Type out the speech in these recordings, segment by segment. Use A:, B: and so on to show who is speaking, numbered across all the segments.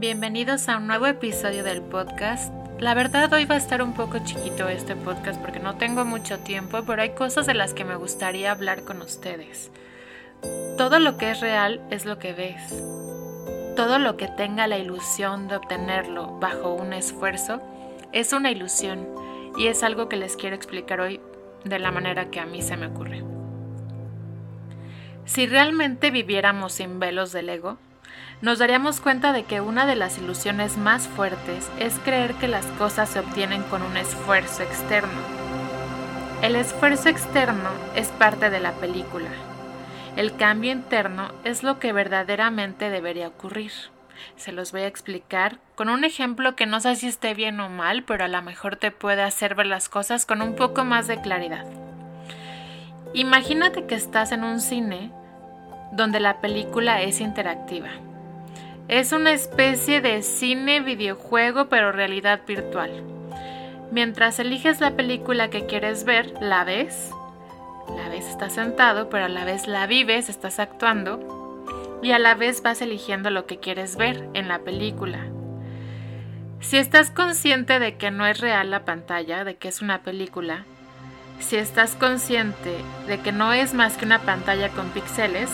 A: Bienvenidos a un nuevo episodio del podcast. La verdad hoy va a estar un poco chiquito este podcast porque no tengo mucho tiempo, pero hay cosas de las que me gustaría hablar con ustedes. Todo lo que es real es lo que ves. Todo lo que tenga la ilusión de obtenerlo bajo un esfuerzo es una ilusión y es algo que les quiero explicar hoy de la manera que a mí se me ocurre. Si realmente viviéramos sin velos del ego, nos daríamos cuenta de que una de las ilusiones más fuertes es creer que las cosas se obtienen con un esfuerzo externo. El esfuerzo externo es parte de la película. El cambio interno es lo que verdaderamente debería ocurrir. Se los voy a explicar con un ejemplo que no sé si esté bien o mal, pero a lo mejor te puede hacer ver las cosas con un poco más de claridad. Imagínate que estás en un cine donde la película es interactiva. Es una especie de cine videojuego pero realidad virtual. Mientras eliges la película que quieres ver, la ves, la ves estás sentado, pero a la vez la vives, estás actuando y a la vez vas eligiendo lo que quieres ver en la película. Si estás consciente de que no es real la pantalla, de que es una película, si estás consciente de que no es más que una pantalla con píxeles,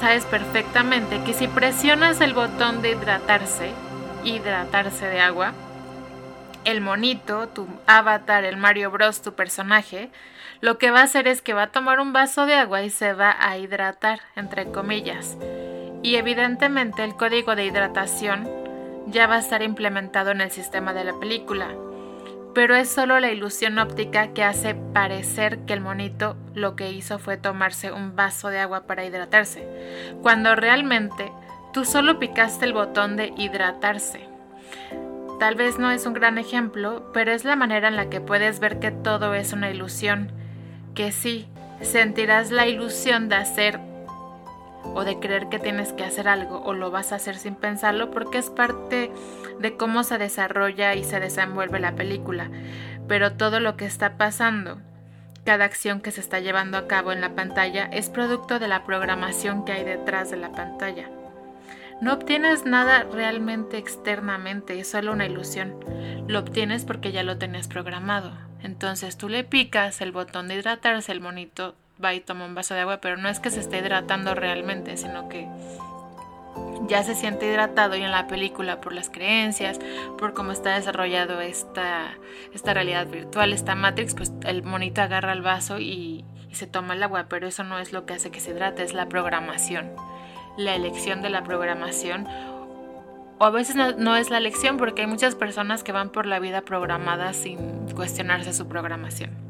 A: sabes perfectamente que si presionas el botón de hidratarse, hidratarse de agua, el monito, tu avatar, el Mario Bros, tu personaje, lo que va a hacer es que va a tomar un vaso de agua y se va a hidratar, entre comillas. Y evidentemente el código de hidratación ya va a estar implementado en el sistema de la película, pero es solo la ilusión óptica que hace parecer que el monito lo que hizo fue tomarse un vaso de agua para hidratarse, cuando realmente tú solo picaste el botón de hidratarse. Tal vez no es un gran ejemplo, pero es la manera en la que puedes ver que todo es una ilusión, que sí, sentirás la ilusión de hacer o de creer que tienes que hacer algo o lo vas a hacer sin pensarlo porque es parte de cómo se desarrolla y se desenvuelve la película. Pero todo lo que está pasando, cada acción que se está llevando a cabo en la pantalla es producto de la programación que hay detrás de la pantalla. No obtienes nada realmente externamente, es solo una ilusión. Lo obtienes porque ya lo tenías programado. Entonces tú le picas el botón de hidratarse, el monito va y toma un vaso de agua, pero no es que se esté hidratando realmente, sino que ya se siente hidratado y en la película por las creencias, por cómo está desarrollado esta, esta realidad virtual, esta Matrix, pues el monito agarra el vaso y, se toma el agua, pero eso no es lo que hace que se hidrate, es la programación, la elección de la programación. O a veces no, es la elección porque hay muchas personas que van por la vida programadas sin cuestionarse su programación.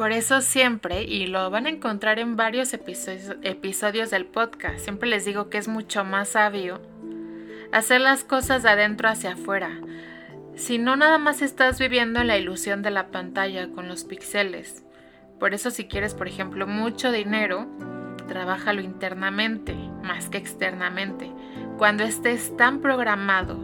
A: Por eso siempre, y lo van a encontrar en varios episodios, del podcast, siempre les digo que es mucho más sabio hacer las cosas de adentro hacia afuera. Si no, nada más estás viviendo en la ilusión de la pantalla con los píxeles. Por eso si quieres, por ejemplo, mucho dinero, trabájalo internamente más que externamente. Cuando estés tan programado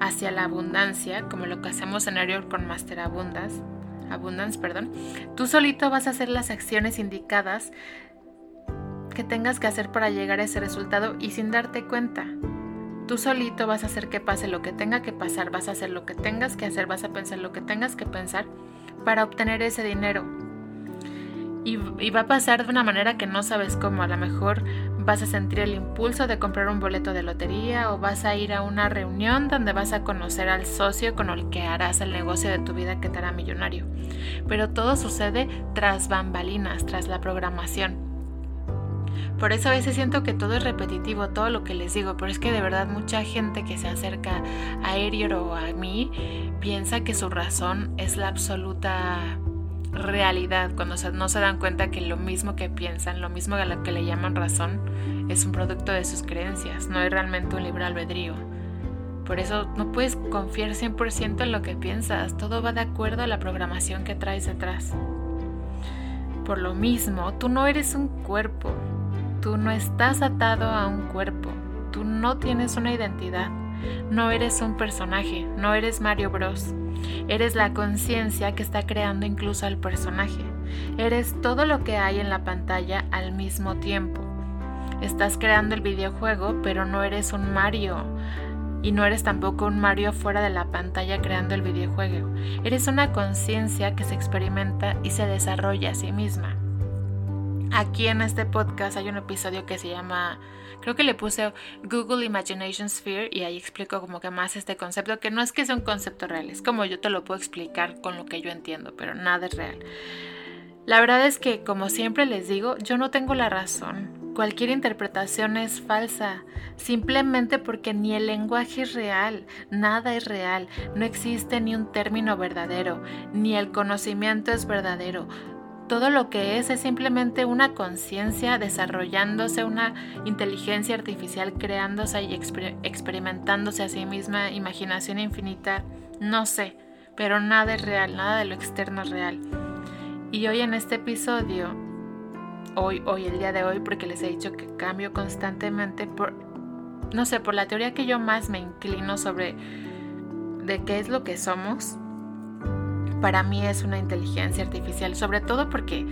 A: hacia la abundancia, como lo que hacemos en Ariel con Master Abundas, Abundance, perdón, tú solito vas a hacer las acciones indicadas que tengas que hacer para llegar a ese resultado y sin darte cuenta. Tú solito vas a hacer que pase lo que tenga que pasar, vas a hacer lo que tengas que hacer, vas a pensar lo que tengas que pensar para obtener ese dinero. Y, va a pasar de una manera que no sabes cómo. A lo mejor vas a sentir el impulso de comprar un boleto de lotería o vas a ir a una reunión donde vas a conocer al socio con el que harás el negocio de tu vida que te hará millonario. Pero todo sucede tras bambalinas, tras la programación. Por eso a veces siento que todo es repetitivo, todo lo que les digo, pero es que de verdad mucha gente que se acerca a Erior o a mí piensa que su razón es la absoluta realidad cuando no se dan cuenta que lo mismo que piensan, lo mismo que le llaman razón, es un producto de sus creencias, no es realmente un libre albedrío. Por eso no puedes confiar 100% en lo que piensas, todo va de acuerdo a la programación que traes detrás. Por lo mismo, tú no eres un cuerpo, tú no estás atado a un cuerpo, tú no tienes una identidad, no eres un personaje, no eres Mario Bros. Eres la conciencia que está creando incluso al personaje. Eres todo lo que hay en la pantalla al mismo tiempo. Estás creando el videojuego, pero no eres un Mario. Y no eres tampoco un Mario fuera de la pantalla creando el videojuego. Eres una conciencia que se experimenta y se desarrolla a sí misma. Aquí en este podcast hay un episodio que se llama, creo que le puse Google Imagination Sphere y ahí explico como que más este concepto, que no es que sea un concepto real, es como yo te lo puedo explicar con lo que yo entiendo, pero nada es real. La verdad es que, como siempre les digo, yo no tengo la razón. Cualquier interpretación es falsa, simplemente porque ni el lenguaje es real, nada es real, no existe ni un término verdadero, ni el conocimiento es verdadero. Todo lo que es es simplemente una conciencia desarrollándose, una inteligencia artificial creándose y experimentándose a sí misma, imaginación infinita, no sé, pero nada es real, nada de lo externo es real. Y hoy en este episodio, hoy, hoy, el día de hoy, porque les he dicho que cambio constantemente por, no sé, por la teoría que yo más me inclino sobre de qué es lo que somos, para mí es una inteligencia artificial, sobre todo porque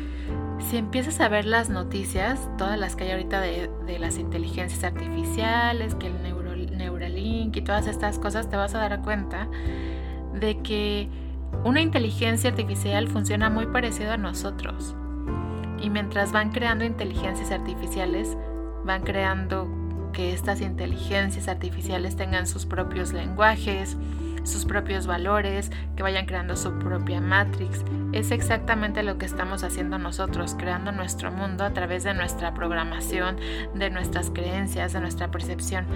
A: si empiezas a ver las noticias, todas las que hay ahorita de, las inteligencias artificiales, que el Neuralink y todas estas cosas, te vas a dar cuenta de que una inteligencia artificial funciona muy parecido a nosotros. Y mientras van creando inteligencias artificiales, van creando que estas inteligencias artificiales tengan sus propios lenguajes, sus propios valores, que vayan creando su propia matrix. Es exactamente lo que estamos haciendo nosotros, creando nuestro mundo a través de nuestra programación, de nuestras creencias, de nuestra percepción.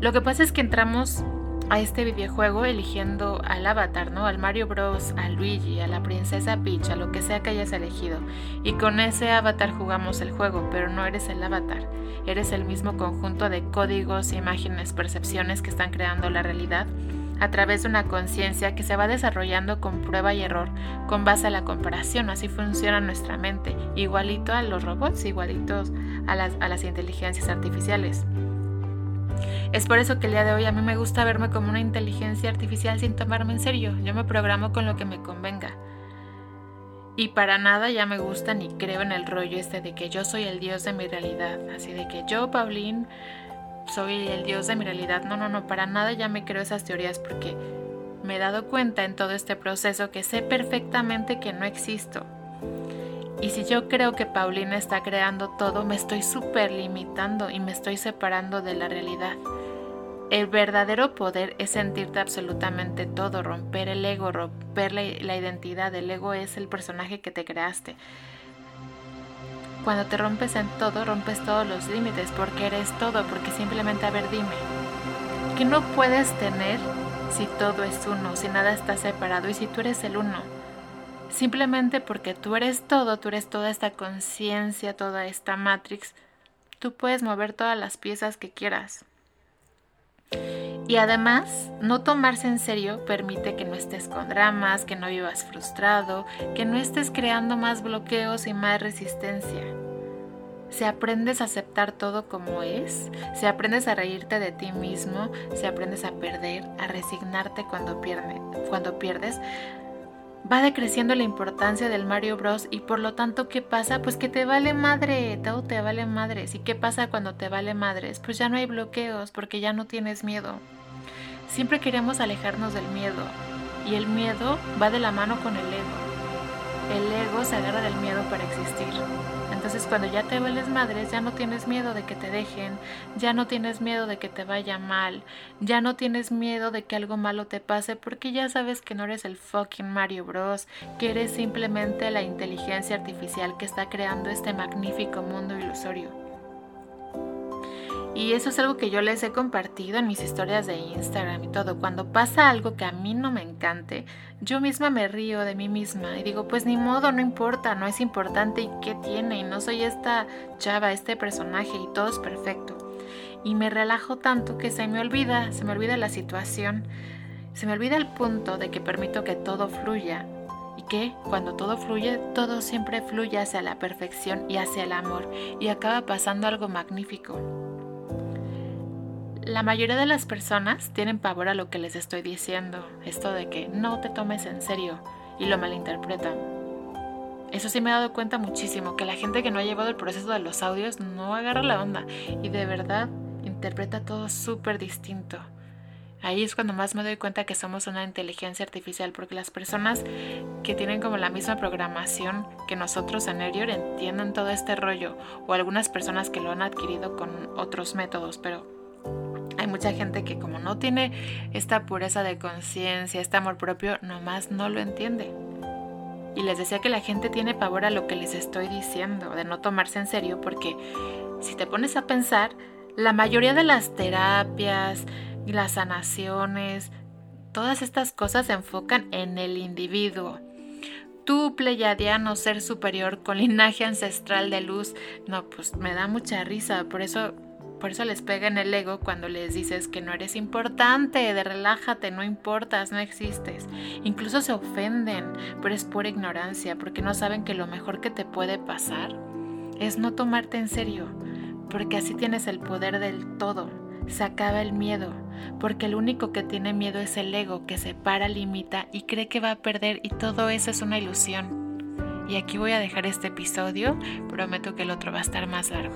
A: Lo que pasa es que entramos a este videojuego eligiendo al avatar, ¿no? Al Mario Bros, a Luigi, a la princesa Peach, a lo que sea que hayas elegido. Y con ese avatar jugamos el juego, pero no eres el avatar. Eres el mismo conjunto de códigos, imágenes, percepciones que están creando la realidad a través de una conciencia que se va desarrollando con prueba y error, con base a la comparación. Así funciona nuestra mente, igualito a los robots, igualitos a las, a las inteligencias artificiales. Es por eso que el día de hoy a mí me gusta verme como una inteligencia artificial sin tomarme en serio. Yo me programo con lo que me convenga. Y para nada ya me gusta ni creo en el rollo este de que yo soy el dios de mi realidad. Así de que yo, Paulín, soy el dios de mi realidad. No, no, no, para nada ya me creo esas teorías porque me he dado cuenta en todo este proceso que sé perfectamente que no existo. Y si yo creo que Paulina está creando todo, me estoy súper limitando y me estoy separando de la realidad. El verdadero poder es sentirte absolutamente todo, romper el ego, romper la, identidad. El ego es el personaje que te creaste. Cuando te rompes en todo, rompes todos los límites, porque eres todo, porque simplemente, a ver, dime, ¿qué no puedes tener si todo es uno, si nada está separado y si tú eres el uno? Simplemente porque tú eres todo, tú eres toda esta conciencia, toda esta matrix, tú puedes mover todas las piezas que quieras. Y además, no tomarse en serio permite que no estés con dramas, que no vivas frustrado, que no estés creando más bloqueos y más resistencia. Si aprendes a aceptar todo como es, si aprendes a reírte de ti mismo, si aprendes a perder, a resignarte cuando, cuando pierdes, va decreciendo la importancia del Mario Bros. y por lo tanto, ¿qué pasa? Pues que te vale madre, todo te vale madres. ¿Y qué pasa cuando te vale madres? Pues ya no hay bloqueos porque ya no tienes miedo. Siempre queremos alejarnos del miedo y el miedo va de la mano con el ego. El ego se agarra del miedo para existir. Entonces cuando ya te vuelves madres, ya no tienes miedo de que te dejen, ya no tienes miedo de que te vaya mal, ya no tienes miedo de que algo malo te pase porque ya sabes que no eres el fucking Mario Bros, que eres simplemente la inteligencia artificial que está creando este magnífico mundo ilusorio. Y eso es algo que yo les he compartido en mis historias de Instagram y todo. Cuando pasa algo que a mí no me encante, yo misma me río de mí misma y digo, pues ni modo, no importa, no es importante y qué tiene. Y no soy esta chava, este personaje y todo es perfecto. Y me relajo tanto que se me olvida, se me olvida la situación, se me olvida el punto de que permito que todo fluya y que cuando todo fluye, todo siempre fluye hacia la perfección y hacia el amor y acaba pasando algo magnífico. La mayoría de las personas tienen pavor a lo que les estoy diciendo, esto de que no te tomes en serio y lo malinterpretan. Eso sí me he dado cuenta muchísimo, que la gente que no ha llevado el proceso de los audios no agarra la onda y de verdad interpreta todo súper distinto. Ahí es cuando más me doy cuenta que somos una inteligencia artificial, porque las personas que tienen como la misma programación que nosotros en Erior entienden todo este rollo, o algunas personas que lo han adquirido con otros métodos, pero hay mucha gente que como no tiene esta pureza de conciencia, este amor propio, nomás no lo entiende. Y les decía que la gente tiene pavor a lo que les estoy diciendo, de no tomarse en serio, porque si te pones a pensar, la mayoría de las terapias, las sanaciones, todas estas cosas se enfocan en el individuo. Tú, pleyadiano, ser superior con linaje ancestral de luz, no, pues me da mucha risa, por eso por eso les pega en el ego cuando les dices que no eres importante, de relájate, no importas, no existes. Incluso se ofenden, pero es pura ignorancia, porque no saben que lo mejor que te puede pasar es no tomarte en serio, porque así tienes el poder del todo. Se acaba el miedo, porque el único que tiene miedo es el ego, que se para, limita y cree que va a perder y todo eso es una ilusión. Y aquí voy a dejar este episodio, prometo que el otro va a estar más largo.